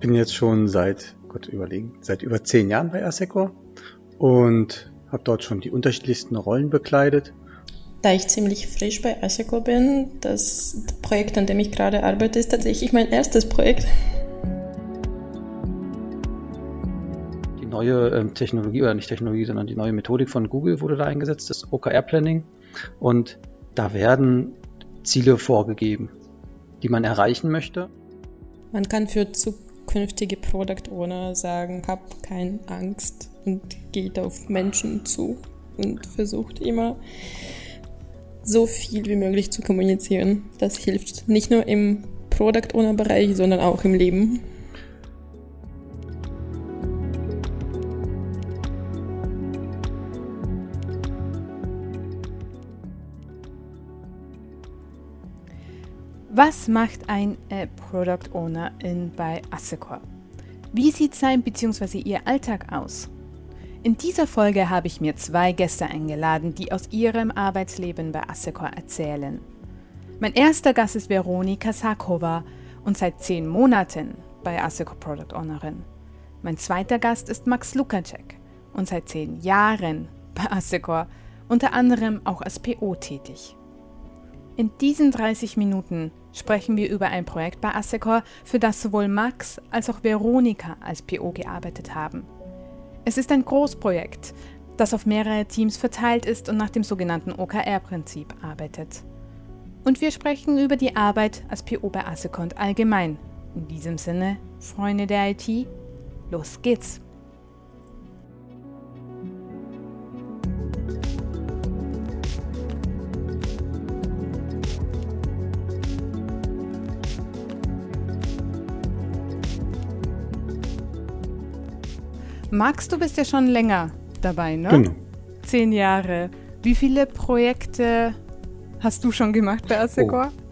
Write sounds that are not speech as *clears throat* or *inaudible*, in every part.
bin jetzt schon seit, Gott überlegen, seit über zehn Jahren bei Assecor und habe dort schon die unterschiedlichsten Rollen bekleidet. Da ich ziemlich frisch bei Assecor bin, das Projekt, an dem ich gerade arbeite, ist tatsächlich mein erstes Projekt. Die neue ähm, Technologie, oder nicht Technologie, sondern die neue Methodik von Google wurde da eingesetzt, das OKR-Planning. Und da werden Ziele vorgegeben, die man erreichen möchte. Man kann für zukünftige Product Owner sagen, hab keine Angst und geht auf Menschen zu und versucht immer so viel wie möglich zu kommunizieren. Das hilft nicht nur im Product Owner Bereich, sondern auch im Leben. Was macht ein äh, Product Owner in, bei Assecor? Wie sieht sein bzw. ihr Alltag aus? In dieser Folge habe ich mir zwei Gäste eingeladen, die aus ihrem Arbeitsleben bei Assecor erzählen. Mein erster Gast ist Veronika Sakova und seit zehn Monaten bei Assecor Product Ownerin. Mein zweiter Gast ist Max Lukacek und seit zehn Jahren bei Assecor, unter anderem auch als PO tätig. In diesen 30 Minuten sprechen wir über ein Projekt bei Assecor, für das sowohl Max als auch Veronika als PO gearbeitet haben. Es ist ein Großprojekt, das auf mehrere Teams verteilt ist und nach dem sogenannten OKR-Prinzip arbeitet. Und wir sprechen über die Arbeit als PO bei Assecor und allgemein. In diesem Sinne, Freunde der IT, los geht's! Max, du bist ja schon länger dabei, ne? Genau. Zehn Jahre. Wie viele Projekte hast du schon gemacht bei Assecor? Oh.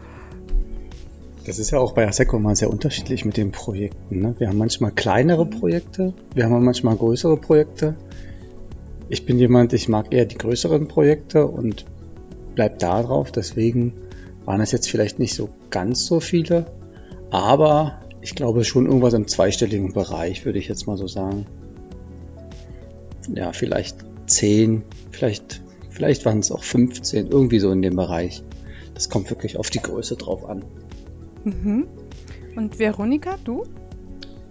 Das ist ja auch bei Asseco mal sehr unterschiedlich mit den Projekten. Ne? Wir haben manchmal kleinere Projekte, wir haben manchmal größere Projekte. Ich bin jemand, ich mag eher die größeren Projekte und bleib da drauf. Deswegen waren es jetzt vielleicht nicht so ganz so viele, aber ich glaube schon irgendwas im zweistelligen Bereich, würde ich jetzt mal so sagen ja, vielleicht 10, vielleicht, vielleicht waren es auch 15, irgendwie so in dem Bereich. Das kommt wirklich auf die Größe drauf an. Mhm. Und Veronika, du?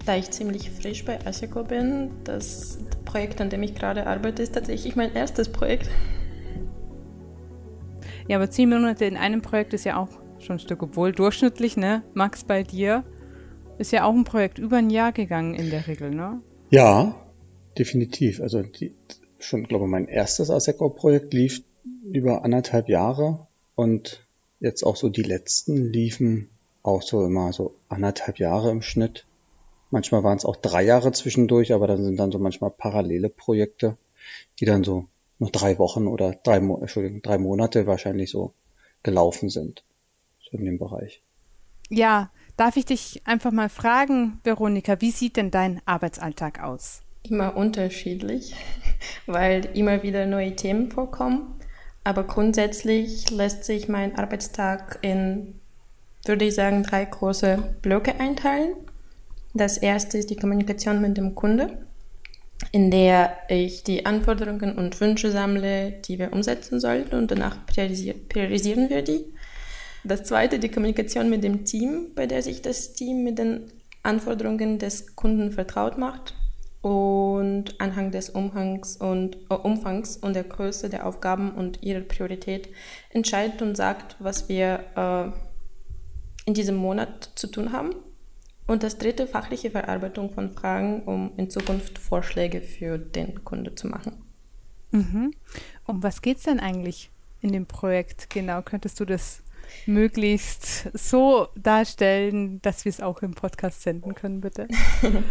Da ich ziemlich frisch bei Asseco bin, das Projekt, an dem ich gerade arbeite, ist tatsächlich mein erstes Projekt. Ja, aber zehn Monate in einem Projekt ist ja auch schon ein Stück, obwohl durchschnittlich, ne? Max, bei dir ist ja auch ein Projekt über ein Jahr gegangen in der Regel, ne? Ja, definitiv. Also die, schon, glaube ich, mein erstes ASECO-Projekt lief über anderthalb Jahre und jetzt auch so die letzten liefen auch so immer so anderthalb Jahre im Schnitt. Manchmal waren es auch drei Jahre zwischendurch, aber dann sind dann so manchmal parallele Projekte, die dann so noch drei Wochen oder drei, Entschuldigung, drei Monate wahrscheinlich so gelaufen sind. So in dem Bereich. Ja, darf ich dich einfach mal fragen, Veronika, wie sieht denn dein Arbeitsalltag aus? Immer unterschiedlich, weil immer wieder neue Themen vorkommen. Aber grundsätzlich lässt sich mein Arbeitstag in, würde ich sagen, drei große Blöcke einteilen. Das erste ist die Kommunikation mit dem Kunde, in der ich die Anforderungen und Wünsche sammle, die wir umsetzen sollten und danach priorisieren wir die. Das zweite, die Kommunikation mit dem Team, bei der sich das Team mit den Anforderungen des Kunden vertraut macht und anhand des Umhangs und, äh, Umfangs und der Größe der Aufgaben und ihrer Priorität entscheidet und sagt, was wir äh, in diesem Monat zu tun haben. Und das dritte, fachliche Verarbeitung von Fragen, um in Zukunft Vorschläge für den Kunde zu machen. Mhm. Um was geht es denn eigentlich in dem Projekt? Genau, könntest du das möglichst so darstellen, dass wir es auch im Podcast senden können, bitte? *laughs*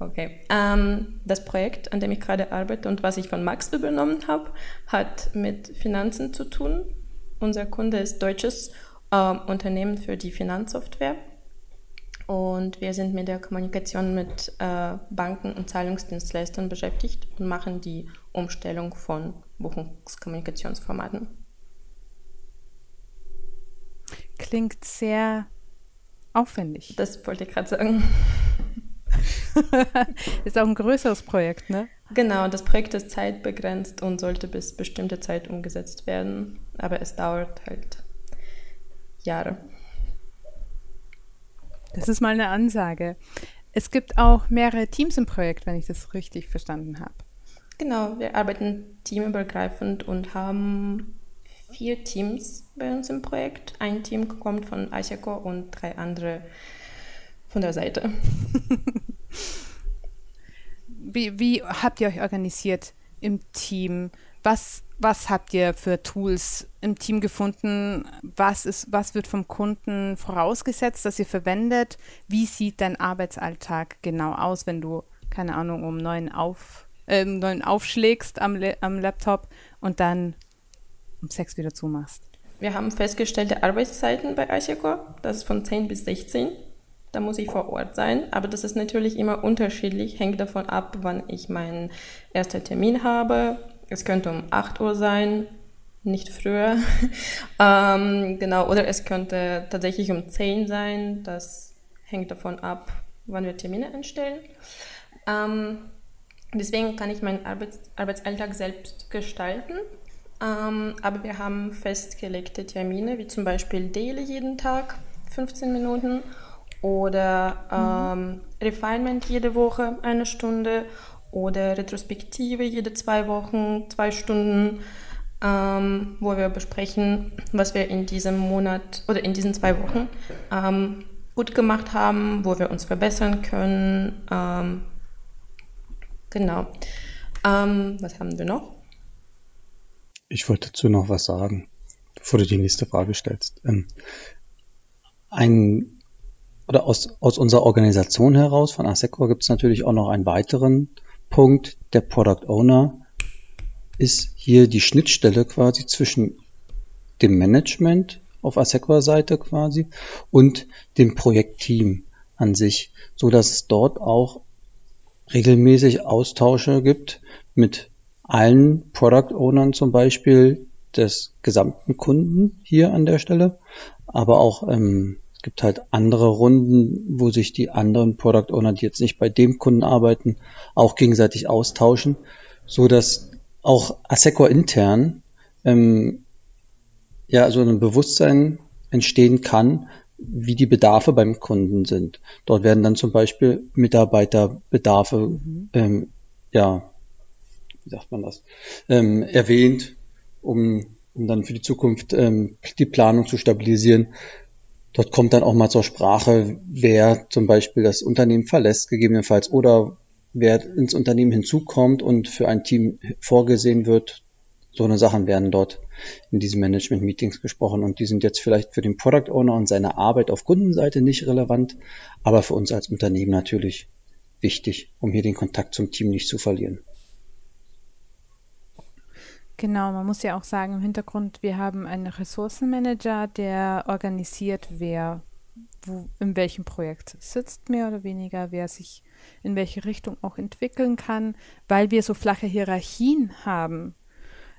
Okay. Ähm, das Projekt, an dem ich gerade arbeite und was ich von Max übernommen habe, hat mit Finanzen zu tun. Unser Kunde ist deutsches äh, Unternehmen für die Finanzsoftware. Und wir sind mit der Kommunikation mit äh, Banken und Zahlungsdienstleistern beschäftigt und machen die Umstellung von Buchungskommunikationsformaten. Klingt sehr aufwendig. Das wollte ich gerade sagen. *laughs* ist auch ein größeres Projekt, ne? Genau, das Projekt ist zeitbegrenzt und sollte bis bestimmte Zeit umgesetzt werden. Aber es dauert halt Jahre. Das ist mal eine Ansage. Es gibt auch mehrere Teams im Projekt, wenn ich das richtig verstanden habe. Genau, wir arbeiten teamübergreifend und haben vier Teams bei uns im Projekt. Ein Team kommt von Eicheko und drei andere von der Seite. *laughs* wie, wie habt ihr euch organisiert im Team? Was, was habt ihr für Tools im Team gefunden? Was, ist, was wird vom Kunden vorausgesetzt, dass ihr verwendet? Wie sieht dein Arbeitsalltag genau aus, wenn du, keine Ahnung, um neun, auf, äh, aufschlägst am, am Laptop und dann um sechs wieder zumachst? Wir haben festgestellte Arbeitszeiten bei Eichekor. Das ist von 10 bis 16. Da muss ich vor Ort sein. Aber das ist natürlich immer unterschiedlich, hängt davon ab, wann ich meinen ersten Termin habe. Es könnte um 8 Uhr sein, nicht früher. *laughs* ähm, genau, oder es könnte tatsächlich um 10 sein. Das hängt davon ab, wann wir Termine einstellen. Ähm, deswegen kann ich meinen Arbeits Arbeitsalltag selbst gestalten. Ähm, aber wir haben festgelegte Termine, wie zum Beispiel Daily jeden Tag, 15 Minuten oder mhm. ähm, Refinement jede Woche eine Stunde oder Retrospektive jede zwei Wochen, zwei Stunden, ähm, wo wir besprechen, was wir in diesem Monat oder in diesen zwei Wochen ähm, gut gemacht haben, wo wir uns verbessern können. Ähm, genau. Ähm, was haben wir noch? Ich wollte dazu noch was sagen, bevor du die nächste Frage stellst. Ähm, ein oder aus, aus unserer Organisation heraus von Asecor gibt es natürlich auch noch einen weiteren Punkt. Der Product Owner ist hier die Schnittstelle quasi zwischen dem Management auf Asecor-Seite quasi und dem Projektteam an sich, so dass es dort auch regelmäßig Austausche gibt mit allen Product Ownern zum Beispiel des gesamten Kunden hier an der Stelle, aber auch ähm, gibt halt andere Runden, wo sich die anderen Product Owner, die jetzt nicht bei dem Kunden arbeiten, auch gegenseitig austauschen, so dass auch Assecor intern ähm, ja so ein Bewusstsein entstehen kann, wie die Bedarfe beim Kunden sind. Dort werden dann zum Beispiel Mitarbeiterbedarfe, ähm, ja, wie sagt man das, ähm, erwähnt, um, um dann für die Zukunft ähm, die Planung zu stabilisieren. Dort kommt dann auch mal zur Sprache, wer zum Beispiel das Unternehmen verlässt, gegebenenfalls, oder wer ins Unternehmen hinzukommt und für ein Team vorgesehen wird. So eine Sachen werden dort in diesen Management-Meetings gesprochen und die sind jetzt vielleicht für den Product Owner und seine Arbeit auf Kundenseite nicht relevant, aber für uns als Unternehmen natürlich wichtig, um hier den Kontakt zum Team nicht zu verlieren. Genau, man muss ja auch sagen, im Hintergrund, wir haben einen Ressourcenmanager, der organisiert, wer wo, in welchem Projekt sitzt, mehr oder weniger, wer sich in welche Richtung auch entwickeln kann. Weil wir so flache Hierarchien haben,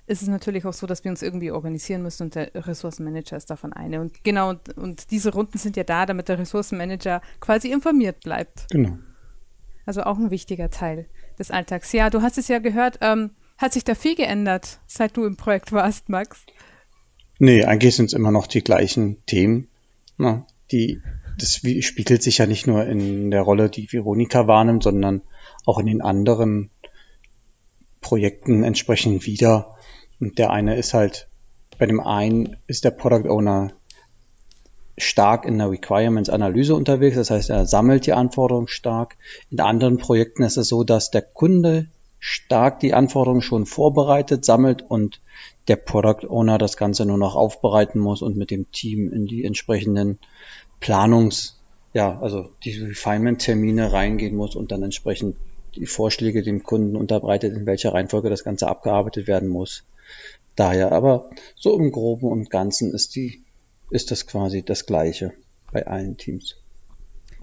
ist es natürlich auch so, dass wir uns irgendwie organisieren müssen und der Ressourcenmanager ist davon eine. Und genau, und, und diese Runden sind ja da, damit der Ressourcenmanager quasi informiert bleibt. Genau. Also auch ein wichtiger Teil des Alltags. Ja, du hast es ja gehört, ähm, hat sich da viel geändert, seit du im Projekt warst, Max? Nee, eigentlich sind es immer noch die gleichen Themen. Na, die, das spiegelt sich ja nicht nur in der Rolle, die Veronika wahrnimmt, sondern auch in den anderen Projekten entsprechend wieder. Und der eine ist halt, bei dem einen ist der Product Owner stark in der Requirements-Analyse unterwegs, das heißt, er sammelt die Anforderungen stark. In anderen Projekten ist es so, dass der Kunde stark die Anforderungen schon vorbereitet, sammelt und der Product Owner das Ganze nur noch aufbereiten muss und mit dem Team in die entsprechenden Planungs, ja, also die Refinement-Termine reingehen muss und dann entsprechend die Vorschläge dem Kunden unterbreitet, in welcher Reihenfolge das Ganze abgearbeitet werden muss. Daher aber so im Groben und Ganzen ist die, ist das quasi das Gleiche bei allen Teams.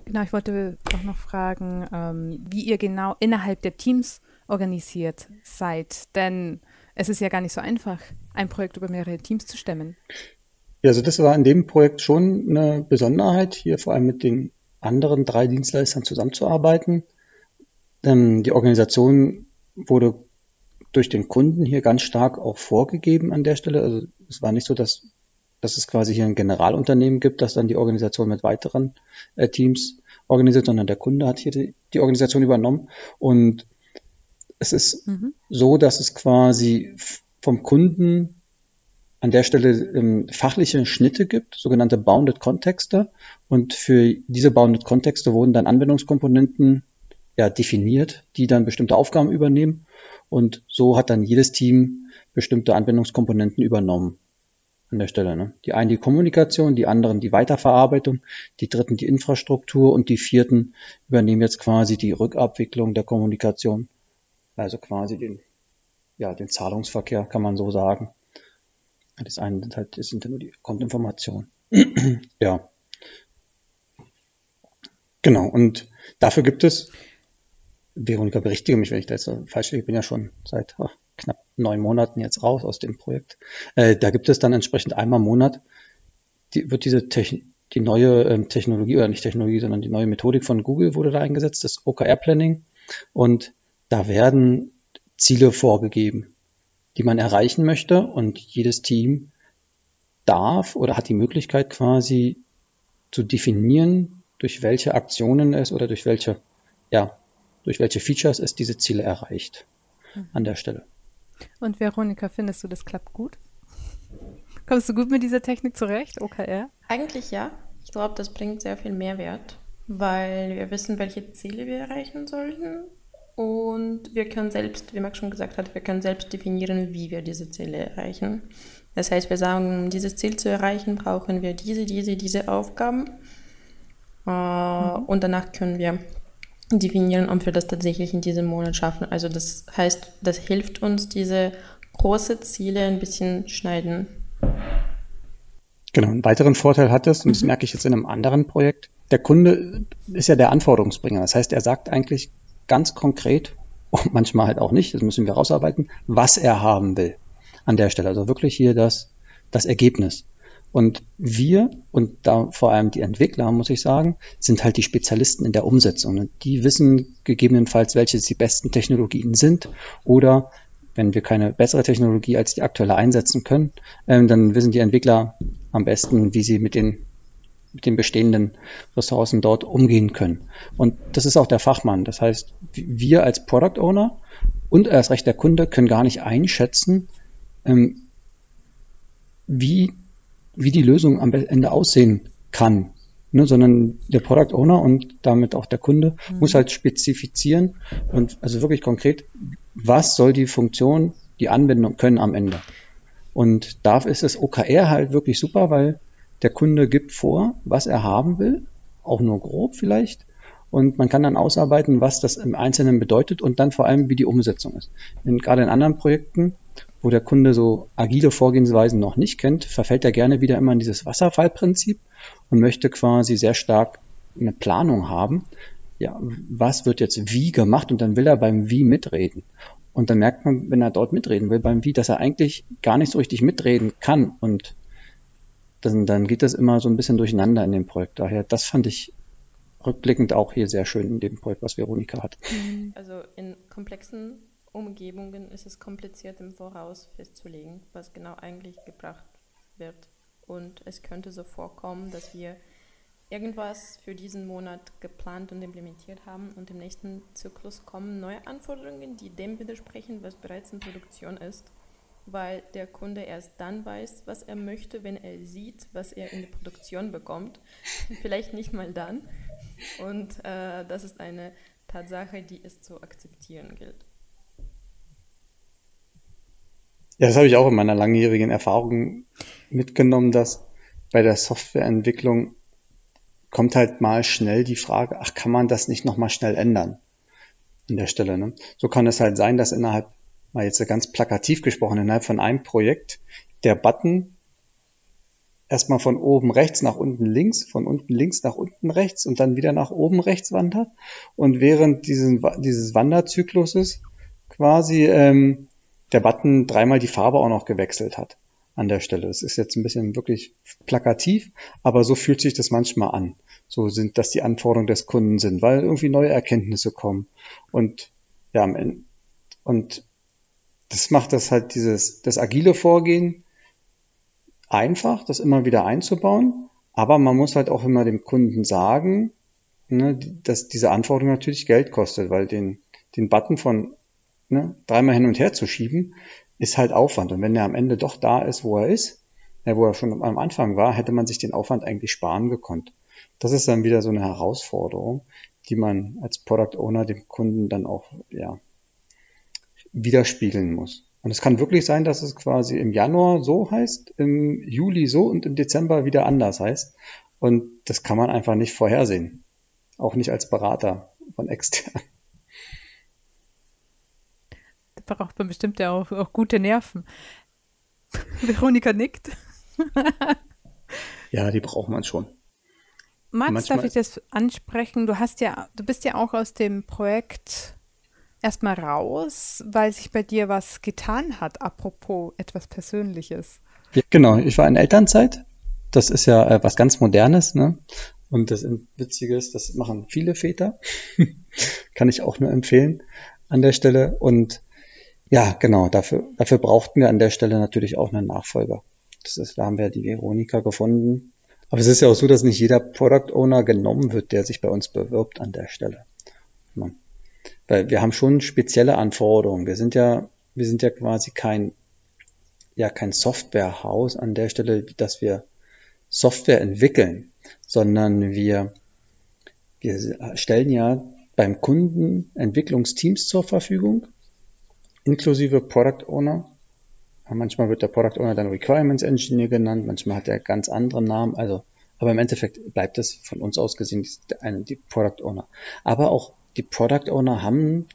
Genau, ich wollte auch noch fragen, ähm, wie ihr genau innerhalb der Teams organisiert seid. Denn es ist ja gar nicht so einfach, ein Projekt über mehrere Teams zu stemmen. Ja, also das war in dem Projekt schon eine Besonderheit, hier vor allem mit den anderen drei Dienstleistern zusammenzuarbeiten. ähm, die Organisation wurde durch den Kunden hier ganz stark auch vorgegeben an der Stelle. Also es war nicht so, dass, dass es quasi hier ein Generalunternehmen gibt, das dann die Organisation mit weiteren äh, Teams organisiert, sondern der Kunde hat hier die, die Organisation übernommen. Und es ist mhm. so, dass es quasi vom Kunden an der Stelle ähm, fachliche Schnitte gibt, sogenannte Bounded Kontexte. Und für diese Bounded Kontexte wurden dann Anwendungskomponenten ja, definiert, die dann bestimmte Aufgaben übernehmen. Und so hat dann jedes Team bestimmte Anwendungskomponenten übernommen an der Stelle. Ne? Die einen die Kommunikation, die anderen die Weiterverarbeitung, die dritten die Infrastruktur und die vierten übernehmen jetzt quasi die Rückabwicklung der Kommunikation. Also quasi den, ja, den Zahlungsverkehr, kann man so sagen. Das eine sind halt, das sind ja nur die Kontoinformationen. *clears throat* ja. Genau. Und dafür gibt es, Veronika, berichtige mich, wenn ich da jetzt falsch liege, ich bin ja schon seit ach, knapp neun Monaten jetzt raus aus dem Projekt. Äh, da gibt es dann entsprechend einmal im Monat, die, wird diese Techn die neue ähm, Technologie, oder nicht Technologie, sondern die neue Methodik von Google wurde da eingesetzt, das OKR-Planning. Und da werden Ziele vorgegeben die man erreichen möchte. Und jedes Team darf oder hat die Möglichkeit quasi zu definieren, durch welche Aktionen es oder durch welche, ja, durch welche Features es diese Ziele erreicht mhm. an der Stelle. Und Veronika, findest du, das klappt gut? Kommst du gut mit dieser Technik zurecht, OKR? Eigentlich ja. Ich glaube, das bringt sehr viel Mehrwert, weil wir wissen, welche Ziele wir erreichen sollten und wir können selbst, wie Max schon gesagt hat, wir können selbst definieren, wie wir diese Ziele erreichen. Das heißt, wir sagen, um dieses Ziel zu erreichen, brauchen wir diese, diese, diese Aufgaben. Äh, mhm. Und danach können wir definieren, ob wir das tatsächlich in diesem Monat schaffen. Also das heißt, das hilft uns, diese große Ziele ein bisschen schneiden. Genau, einen weiteren Vorteil hat es, und das mhm. merke ich jetzt in einem anderen Projekt, der Kunde ist ja der Anforderungsbringer. Das heißt, er sagt eigentlich ganz konkret, *laughs* und manchmal halt auch nicht, das müssen wir rausarbeiten, was er haben will an der Stelle. Also wirklich hier das, das Ergebnis. Und wir und da vor allem die Entwickler, muss ich sagen, sind halt die Spezialisten in der Umsetzung. Und die wissen gegebenenfalls, welche die besten Technologien sind oder wenn wir keine bessere Technologie als die aktuelle einsetzen können, ähm, dann wissen die Entwickler am besten, wie sie mit den mit den bestehenden Ressourcen dort umgehen können. Und das ist auch der Fachmann. Das heißt, wir als Product Owner und erst recht der Kunde können gar nicht einschätzen, ähm, wie, wie die Lösung am Ende aussehen kann. Ne, sondern der Product Owner und damit auch der Kunde mhm. muss halt spezifizieren und also wirklich konkret, was soll die Funktion, die Anwendung können am Ende. Und da ist das OKR halt wirklich super, weil der Kunde gibt vor, was er haben will, auch nur grob vielleicht. Und man kann dann ausarbeiten, was das im Einzelnen bedeutet und dann vor allem, wie die Umsetzung ist. In, gerade in anderen Projekten, wo der Kunde so agile Vorgehensweisen noch nicht kennt, verfällt er gerne wieder immer in dieses Wasserfallprinzip und möchte quasi sehr stark eine Planung haben. Ja, was wird jetzt wie gemacht? Und dann will er beim Wie mitreden. Und dann merkt man, wenn er dort mitreden will, beim Wie, dass er eigentlich gar nicht so richtig mitreden kann und dann, dann geht das immer so ein bisschen durcheinander in dem Projekt. Daher, das fand ich rückblickend auch hier sehr schön in dem Projekt, was Veronika hat. Mhm. Also in komplexen Umgebungen ist es kompliziert im Voraus festzulegen, was genau eigentlich gebracht wird. Und es könnte so vorkommen, dass wir irgendwas für diesen Monat geplant und implementiert haben und im nächsten Zyklus kommen neue Anforderungen, die dem widersprechen, was bereits in Produktion ist weil der Kunde erst dann weiß, was er möchte, wenn er sieht, was er in der Produktion bekommt. Vielleicht nicht mal dann. Und äh, das ist eine Tatsache, die es zu akzeptieren gilt. Ja, das habe ich auch in meiner langjährigen Erfahrung mitgenommen, dass bei der Softwareentwicklung kommt halt mal schnell die Frage, ach, kann man das nicht nochmal schnell ändern? An der Stelle. Ne? So kann es halt sein, dass innerhalb mal jetzt ganz plakativ gesprochen, innerhalb von einem Projekt der Button erstmal von oben rechts nach unten links, von unten links nach unten rechts und dann wieder nach oben rechts wandert. Und während diesen, dieses Wanderzykluses quasi ähm, der Button dreimal die Farbe auch noch gewechselt hat an der Stelle. Es ist jetzt ein bisschen wirklich plakativ, aber so fühlt sich das manchmal an. So sind, dass die Anforderungen des Kunden sind, weil irgendwie neue Erkenntnisse kommen. Und ja, und das macht das halt dieses, das agile Vorgehen einfach, das immer wieder einzubauen. Aber man muss halt auch immer dem Kunden sagen, ne, dass diese Anforderung natürlich Geld kostet, weil den, den Button von ne, dreimal hin und her zu schieben, ist halt Aufwand. Und wenn er am Ende doch da ist, wo er ist, ja, wo er schon am Anfang war, hätte man sich den Aufwand eigentlich sparen gekonnt. Das ist dann wieder so eine Herausforderung, die man als Product Owner dem Kunden dann auch ja, widerspiegeln muss. Und es kann wirklich sein, dass es quasi im Januar so heißt, im Juli so und im Dezember wieder anders heißt. Und das kann man einfach nicht vorhersehen. Auch nicht als Berater von extern. Da braucht man bestimmt ja auch, auch gute Nerven. *laughs* Veronika nickt. ja, die braucht man schon. Max, Manchmal darf ich das ansprechen? Du hast ja, du bist ja auch aus dem Projekt erstmal raus, weil sich bei dir was getan hat, apropos etwas Persönliches. Ja, genau, ich war in Elternzeit. Das ist ja äh, was ganz Modernes, ne? Und das Witzige ist, das machen viele Väter. *laughs* Kann ich auch nur empfehlen an der Stelle. Und ja, genau, dafür, dafür brauchten wir an der Stelle natürlich auch einen Nachfolger. Das ist, da haben wir die Veronika gefunden. Aber es ist ja auch so, dass nicht jeder Product Owner genommen wird, der sich bei uns bewirbt an der Stelle. Weil wir haben schon spezielle Anforderungen. Wir sind ja, wir sind ja quasi kein, ja, kein Softwarehaus an der Stelle, dass wir Software entwickeln, sondern wir, wir stellen ja beim Kunden Entwicklungsteams zur Verfügung, inklusive Product Owner. Manchmal wird der Product Owner dann Requirements Engineer genannt, manchmal hat er ganz andere Namen, also, aber im Endeffekt bleibt es von uns aus gesehen die, die Product Owner. Aber auch die Product Owner haben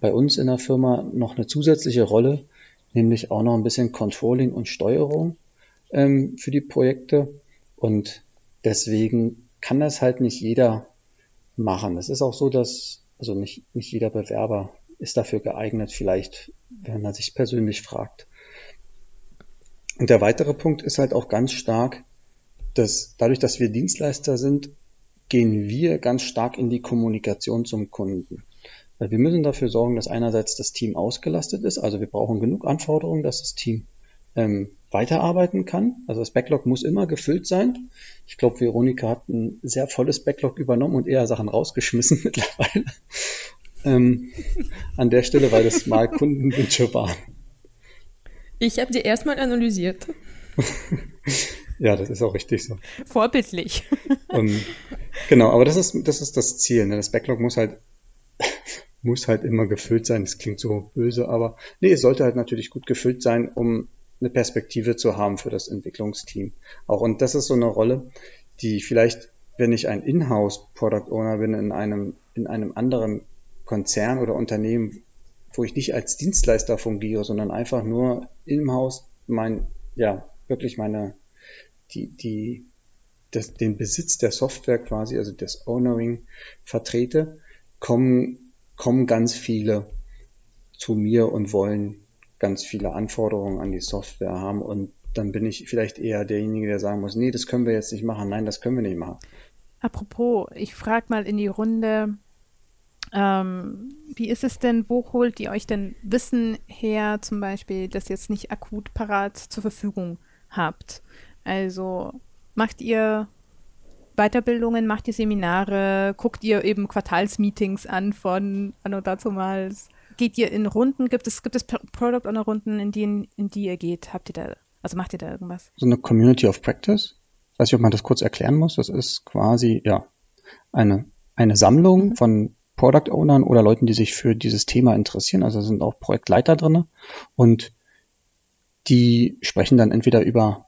bei uns in der Firma noch eine zusätzliche Rolle, nämlich auch noch ein bisschen Controlling und Steuerung ähm, für die Projekte. Und deswegen kann das halt nicht jeder machen. Es ist auch so, dass, also nicht, nicht jeder Bewerber ist dafür geeignet, vielleicht, wenn man sich persönlich fragt. Und der weitere Punkt ist halt auch ganz stark, dass dadurch, dass wir Dienstleister sind, gehen wir ganz stark in die Kommunikation zum Kunden. Weil wir müssen dafür sorgen, dass einerseits das Team ausgelastet ist, also wir brauchen genug Anforderungen, dass das Team ähm, weiterarbeiten kann. Also das Backlog muss immer gefüllt sein. Ich glaube, Veronika hat ein sehr volles Backlog übernommen und eher Sachen rausgeschmissen *laughs* mittlerweile. ähm, an der Stelle, weil das mal Kundenwünsche waren. Ich habe die erstmal analysiert. *laughs* ja, das ist auch richtig so. Vorbildlich. *laughs* Und, genau, aber das ist, das ist das Ziel. Ne? Das Backlog muss halt, *laughs* muss halt immer gefüllt sein. Das klingt so böse, aber nee, es sollte halt natürlich gut gefüllt sein, um eine Perspektive zu haben für das Entwicklungsteam. Auch und das ist so eine Rolle, die vielleicht, wenn ich ein Inhouse Product Owner bin in einem, in einem anderen Konzern oder Unternehmen, wo ich nicht als Dienstleister fungiere, sondern einfach nur im Haus mein, ja, wirklich meine, die, die, das, den Besitz der Software quasi, also das Owning vertrete, kommen, kommen ganz viele zu mir und wollen ganz viele Anforderungen an die Software haben und dann bin ich vielleicht eher derjenige, der sagen muss, nee, das können wir jetzt nicht machen, nein, das können wir nicht machen. Apropos, ich frage mal in die Runde, ähm, wie ist es denn, wo holt ihr euch denn Wissen her, zum Beispiel, das jetzt nicht akut parat zur Verfügung habt? Also macht ihr Weiterbildungen, macht ihr Seminare, guckt ihr eben Quartalsmeetings an von Anno dazumals? Geht ihr in Runden? Gibt es, gibt es Product Owner Runden, in die, in die ihr geht? Habt ihr da, also macht ihr da irgendwas? So eine Community of Practice. Ich weiß nicht, ob man das kurz erklären muss. Das ist quasi, ja, eine, eine Sammlung mhm. von Product Ownern oder Leuten, die sich für dieses Thema interessieren. Also sind auch Projektleiter drin und die sprechen dann entweder über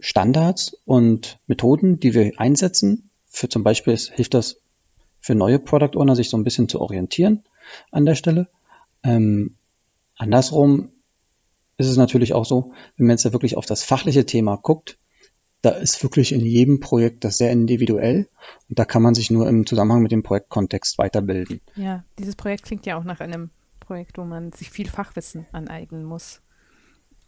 Standards und Methoden, die wir einsetzen. Für zum Beispiel hilft das für neue Product Owner, sich so ein bisschen zu orientieren an der Stelle. Ähm, andersrum ist es natürlich auch so, wenn man jetzt ja wirklich auf das fachliche Thema guckt, da ist wirklich in jedem Projekt das sehr individuell und da kann man sich nur im Zusammenhang mit dem Projektkontext weiterbilden. Ja, dieses Projekt klingt ja auch nach einem Projekt, wo man sich viel Fachwissen aneignen muss.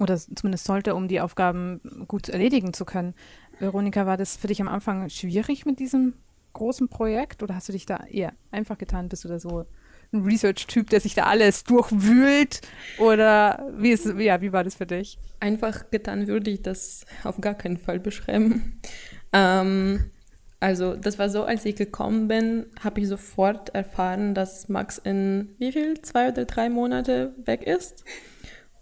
Oder zumindest sollte, um die Aufgaben gut erledigen zu können. Veronika, war das für dich am Anfang schwierig mit diesem großen Projekt oder hast du dich da eher einfach getan? Bist du da so ein Research-Typ, der sich da alles durchwühlt? Oder wie, ist, ja, wie war das für dich? Einfach getan würde ich das auf gar keinen Fall beschreiben. Ähm, also das war so, als ich gekommen bin, habe ich sofort erfahren, dass Max in wie viel? Zwei oder drei Monate weg ist.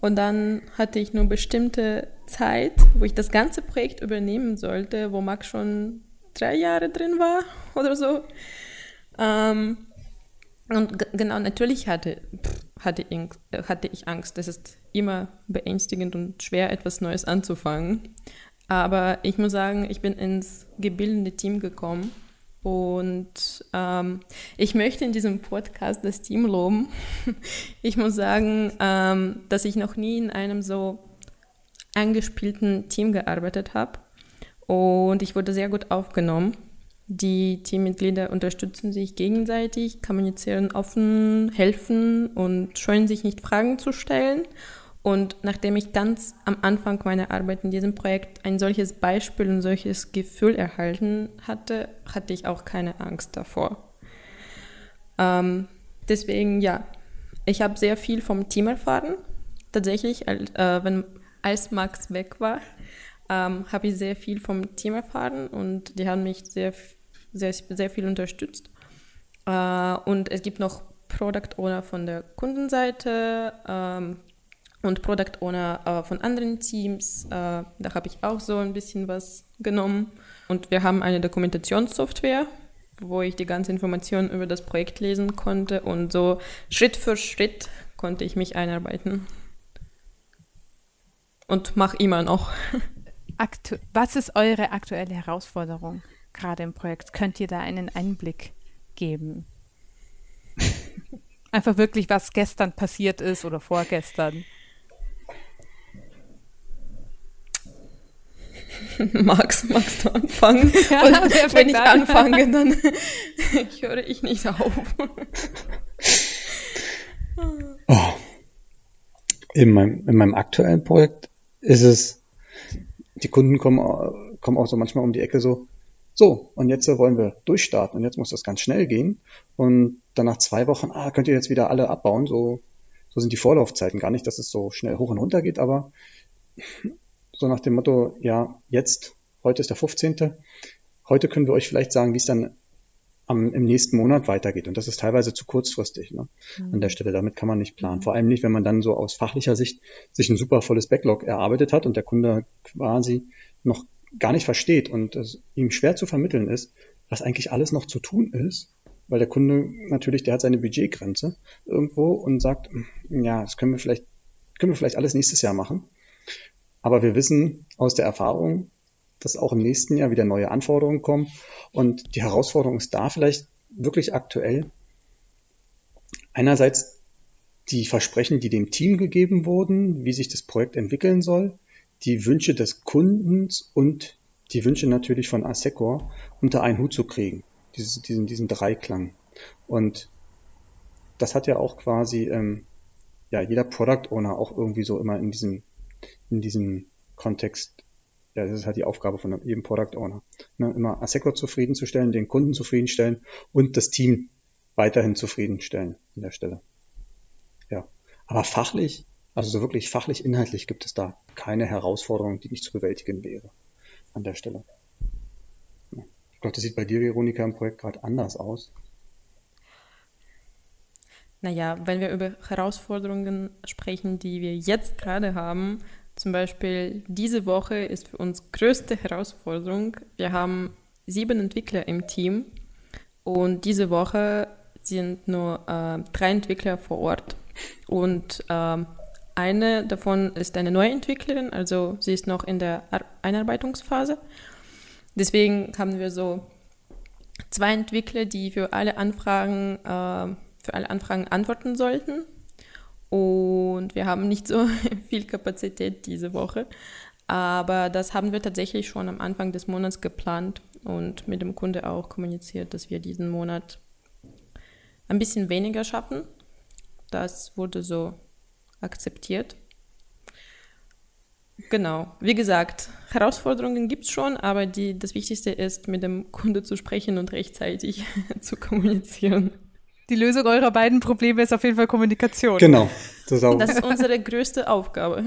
Und dann hatte ich nur bestimmte Zeit, wo ich das ganze Projekt übernehmen sollte, wo Max schon drei Jahre drin war *laughs* oder so. Ähm, und genau, natürlich hatte, hatte, ich, hatte ich Angst. Es ist immer beängstigend und schwer, etwas Neues anzufangen. Aber ich muss sagen, ich bin ins gebildete Team gekommen und ähm, ich möchte in diesem Podcast das Team loben. *laughs* ich muss sagen, ähm, dass ich noch nie in einem so angespielten Team gearbeitet habe und ich wurde sehr gut aufgenommen. Die Teammitglieder unterstützen sich gegenseitig, kommunizieren offen, helfen und scheuen sich nicht Fragen zu stellen. Und nachdem ich ganz am Anfang meiner Arbeit in diesem Projekt ein solches Beispiel und solches Gefühl erhalten hatte, hatte ich auch keine Angst davor. Ähm, deswegen, ja, ich habe sehr viel vom Team erfahren. Tatsächlich, äh, wenn, als Max weg war, ähm, habe ich sehr viel vom Team erfahren und die haben mich sehr, sehr, sehr viel unterstützt. Äh, und es gibt noch Product Owner von der Kundenseite, ähm, und Product Owner äh, von anderen Teams. Äh, da habe ich auch so ein bisschen was genommen. Und wir haben eine Dokumentationssoftware, wo ich die ganze Information über das Projekt lesen konnte und so Schritt für Schritt konnte ich mich einarbeiten. Und mache immer noch. *laughs* Aktu was ist eure aktuelle Herausforderung gerade im Projekt? Könnt ihr da einen Einblick geben? *laughs* Einfach wirklich, was gestern passiert ist oder vorgestern. *laughs* Max, magst du anfangen? *laughs* Ja, Und wenn ich anfange, dann *laughs* höre ich nicht auf. oh. in, meinem, in meinem aktuellen Projekt ist es, die Kunden kommen, kommen auch so manchmal um die Ecke so, so, und jetzt wollen wir durchstarten und jetzt muss das ganz schnell gehen. Und dann nach zwei Wochen, ah, könnt ihr jetzt wieder alle abbauen. So, so sind die Vorlaufzeiten. Gar nicht, dass es so schnell hoch und runter geht, aber so nach dem Motto, ja, jetzt, heute ist der 15. Heute können wir euch vielleicht sagen, wie es dann am, im nächsten Monat weitergeht. Und das ist teilweise zu kurzfristig ne? Mhm. an der Stelle. Damit kann man nicht planen. Vor allem nicht, wenn man dann so aus fachlicher Sicht sich ein super volles Backlog erarbeitet hat und der Kunde quasi noch gar nicht versteht und es ihm schwer zu vermitteln ist, was eigentlich alles noch zu tun ist, weil der Kunde natürlich, der hat seine Budgetgrenze irgendwo und sagt, ja, das können wir vielleicht, können wir vielleicht alles nächstes Jahr machen. Aber wir wissen aus der Erfahrung, dass auch im nächsten Jahr wieder neue Anforderungen kommen. Und die Herausforderung ist da vielleicht wirklich aktuell. Einerseits die Versprechen, die dem Team gegeben wurden, wie sich das Projekt entwickeln soll, die Wünsche des Kundens und die Wünsche natürlich von Assecor unter einen Hut zu kriegen. Dieses, diesen, diesen Dreiklang. Und das hat ja auch quasi ähm, ja, jeder Product Owner auch irgendwie so immer in diesem in diesem Kontext, ja, das ist halt die Aufgabe von jedem Product Owner. Ne, immer Asseco zufriedenzustellen, den Kunden zufriedenstellen und das Team weiterhin zufriedenstellen an der Stelle. Ja. Aber fachlich, also so wirklich fachlich, inhaltlich gibt es da keine Herausforderung, die nicht zu bewältigen wäre an der Stelle. Ich glaube, das sieht bei dir, Veronika, im Projekt gerade anders aus. Naja, wenn wir über Herausforderungen sprechen, die wir jetzt gerade haben, zum Beispiel diese Woche ist für uns größte Herausforderung. Wir haben sieben Entwickler im Team und diese Woche sind nur äh, drei Entwickler vor Ort und äh, eine davon ist eine neue Entwicklerin, also sie ist noch in der Ar Einarbeitungsphase. Deswegen haben wir so zwei Entwickler, die für alle Anfragen, äh, für alle Anfragen antworten sollten. Und wir haben nicht so *laughs* viel Kapazität diese Woche. Aber das haben wir tatsächlich schon am Anfang des Monats geplant und mit dem Kunde auch kommuniziert, dass wir diesen Monat ein bisschen weniger schaffen. Das wurde so akzeptiert. Genau. Wie gesagt, Herausforderungen gibt es schon, aber die, das Wichtigste ist, mit dem Kunde zu sprechen und rechtzeitig *laughs* zu kommunizieren. Die Lösung eurer beiden Probleme ist auf jeden Fall Kommunikation. Genau. Das ist, auch das ist unsere größte Aufgabe.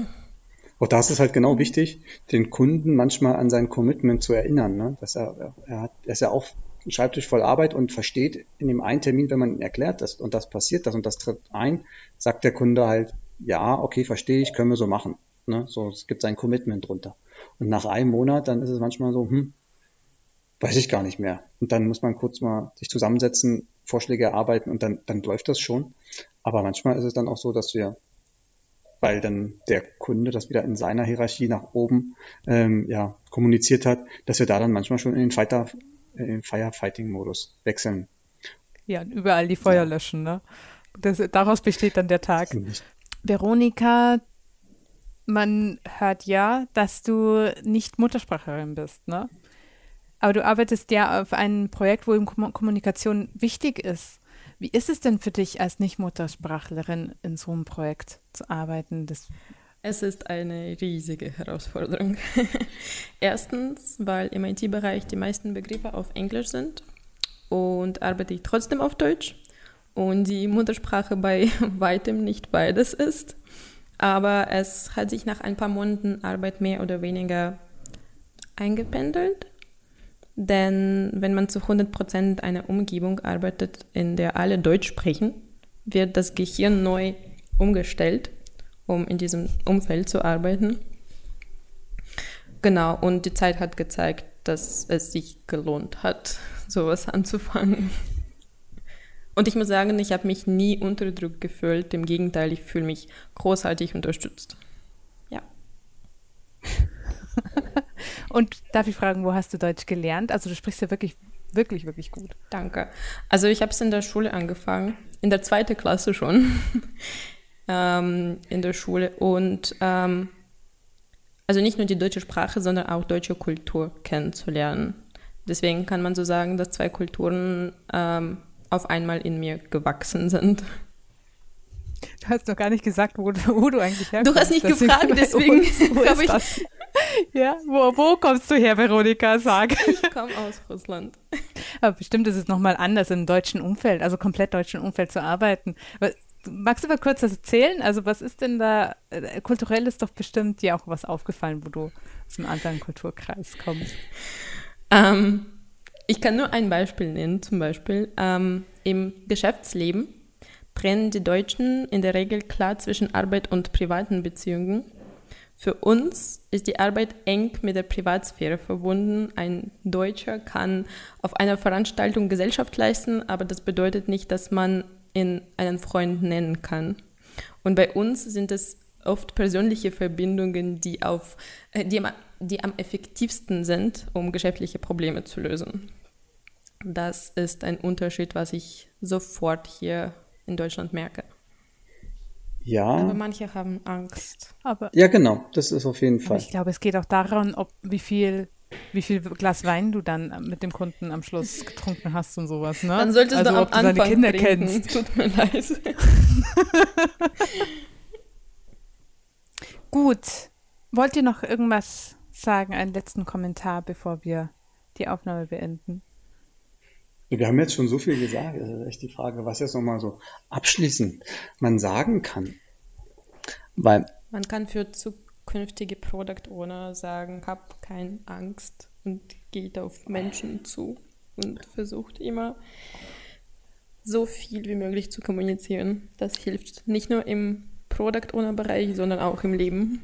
Auch da ist es halt genau wichtig, den Kunden manchmal an sein Commitment zu erinnern. Ne? Dass er, er, hat, er ist ja auch ein Schreibtisch voll Arbeit und versteht in dem einen Termin, wenn man ihn erklärt, dass und das passiert, das und das tritt ein, sagt der Kunde halt, ja, okay, verstehe ich, können wir so machen. Ne? So, es gibt sein Commitment drunter. Und nach einem Monat, dann ist es manchmal so, hm, weiß ich gar nicht mehr. Und dann muss man kurz mal sich zusammensetzen, Vorschläge erarbeiten und dann, dann läuft das schon. Aber manchmal ist es dann auch so, dass wir, weil dann der Kunde das wieder in seiner Hierarchie nach oben ähm, ja, kommuniziert hat, dass wir da dann manchmal schon in den, Fighter, in den Firefighting-Modus wechseln. Ja, überall die Feuer ja. löschen, ne? Das, daraus besteht dann der Tag. Veronika, man hört ja, dass du nicht Muttersprachlerin bist, ne? Aber du arbeitest ja auf einem Projekt, wo Kommunikation wichtig ist. Wie ist es denn für dich als Nicht-Muttersprachlerin in so einem Projekt zu arbeiten? Das es ist eine riesige Herausforderung. *laughs* Erstens, weil im IT-Bereich die meisten Begriffe auf Englisch sind und arbeite ich trotzdem auf Deutsch und die Muttersprache bei *laughs* weitem nicht beides ist. Aber es hat sich nach ein paar Monaten Arbeit mehr oder weniger eingependelt. Denn wenn man zu 100% in einer Umgebung arbeitet, in der alle Deutsch sprechen, wird das Gehirn neu umgestellt, um in diesem Umfeld zu arbeiten. Genau, und die Zeit hat gezeigt, dass es sich gelohnt hat, sowas anzufangen. Und ich muss sagen, ich habe mich nie unter Druck gefühlt. Im Gegenteil, ich fühle mich großartig unterstützt. Ja. Und darf ich fragen, wo hast du Deutsch gelernt? Also du sprichst ja wirklich, wirklich, wirklich gut. Danke. Also ich habe es in der Schule angefangen, in der zweiten Klasse schon, *laughs* ähm, in der Schule. Und ähm, also nicht nur die deutsche Sprache, sondern auch deutsche Kultur kennenzulernen. Deswegen kann man so sagen, dass zwei Kulturen ähm, auf einmal in mir gewachsen sind. Du hast noch gar nicht gesagt, wo, wo du eigentlich herkommst. Du hast nicht gefragt, *laughs* deswegen *laughs* habe ich. Das? Ja, wo, wo kommst du her, Veronika? Sag. *laughs* Ich komme aus Russland. Aber bestimmt ist es nochmal anders im deutschen Umfeld, also komplett deutschen Umfeld zu arbeiten. Magst du mal kurz das erzählen? Also, was ist denn da? Äh, kulturell ist doch bestimmt dir auch was aufgefallen, wo du aus einem anderen Kulturkreis kommst. Ähm, ich kann nur ein Beispiel nennen. Zum Beispiel ähm, im Geschäftsleben trennen die Deutschen in der Regel klar zwischen Arbeit und privaten Beziehungen. Für uns ist die Arbeit eng mit der Privatsphäre verbunden. Ein Deutscher kann auf einer Veranstaltung Gesellschaft leisten, aber das bedeutet nicht, dass man ihn einen Freund nennen kann. Und bei uns sind es oft persönliche Verbindungen, die, auf, äh, die, die am effektivsten sind, um geschäftliche Probleme zu lösen. Das ist ein Unterschied, was ich sofort hier in Deutschland merke. Ja. Aber manche haben Angst. Aber ja, genau, das ist auf jeden Fall. ich glaube, es geht auch daran, ob wie viel wie viel Glas Wein du dann mit dem Kunden am Schluss getrunken hast und sowas, ne? Dann solltest also, du am ob Anfang du seine Kinder trinken. kennst. Tut mir leid. *laughs* Gut. Wollt ihr noch irgendwas sagen, einen letzten Kommentar, bevor wir die Aufnahme beenden? Wir haben jetzt schon so viel gesagt. Das ist echt die Frage, was jetzt nochmal so abschließend man sagen kann. Weil man kann für zukünftige Product Owner sagen, hab keine Angst und geht auf Menschen zu und versucht immer so viel wie möglich zu kommunizieren. Das hilft nicht nur im Product Owner Bereich, sondern auch im Leben.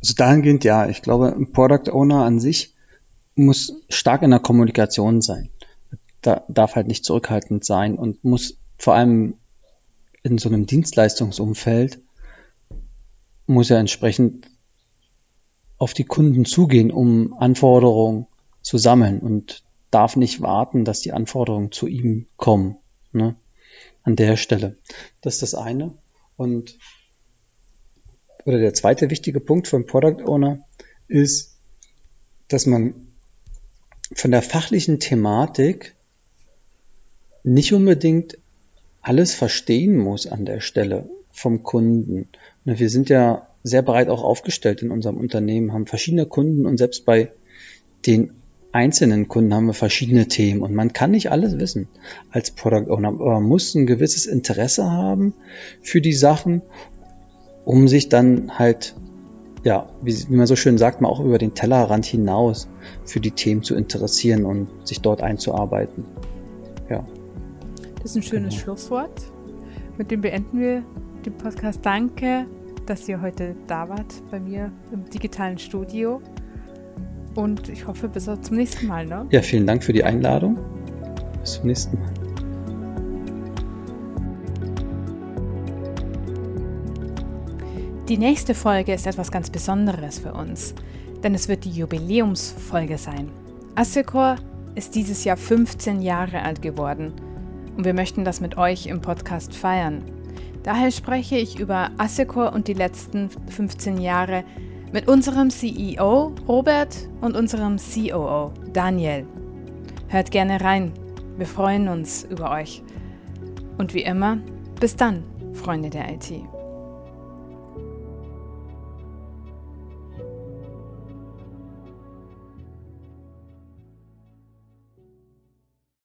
Also dahingehend ja, ich glaube, ein Product Owner an sich muss stark in der Kommunikation sein da, darf halt nicht zurückhaltend sein und muss vor allem in so einem Dienstleistungsumfeld muss er entsprechend auf die Kunden zugehen, um Anforderungen zu sammeln und darf nicht warten, dass die Anforderungen zu ihm kommen. Ne? An der Stelle. Das ist das eine. Und oder der zweite wichtige Punkt einen Product Owner ist, dass man von der fachlichen Thematik nicht unbedingt alles verstehen muss an der Stelle vom Kunden. Wir sind ja sehr breit auch aufgestellt in unserem Unternehmen, haben verschiedene Kunden und selbst bei den einzelnen Kunden haben wir verschiedene Themen und man kann nicht alles wissen als Product Owner, aber man muss ein gewisses Interesse haben für die Sachen, um sich dann halt, ja, wie, wie man so schön sagt, mal auch über den Tellerrand hinaus für die Themen zu interessieren und sich dort einzuarbeiten. Ja. Das ist ein schönes genau. Schlusswort. Mit dem beenden wir den Podcast. Danke, dass ihr heute da wart bei mir im digitalen Studio. Und ich hoffe, bis zum nächsten Mal. Ne? Ja, vielen Dank für die Einladung. Bis zum nächsten Mal. Die nächste Folge ist etwas ganz Besonderes für uns, denn es wird die Jubiläumsfolge sein. Assecor ist dieses Jahr 15 Jahre alt geworden und wir möchten das mit euch im Podcast feiern. Daher spreche ich über Assecor und die letzten 15 Jahre mit unserem CEO Robert und unserem COO Daniel. Hört gerne rein. Wir freuen uns über euch. Und wie immer, bis dann, Freunde der IT.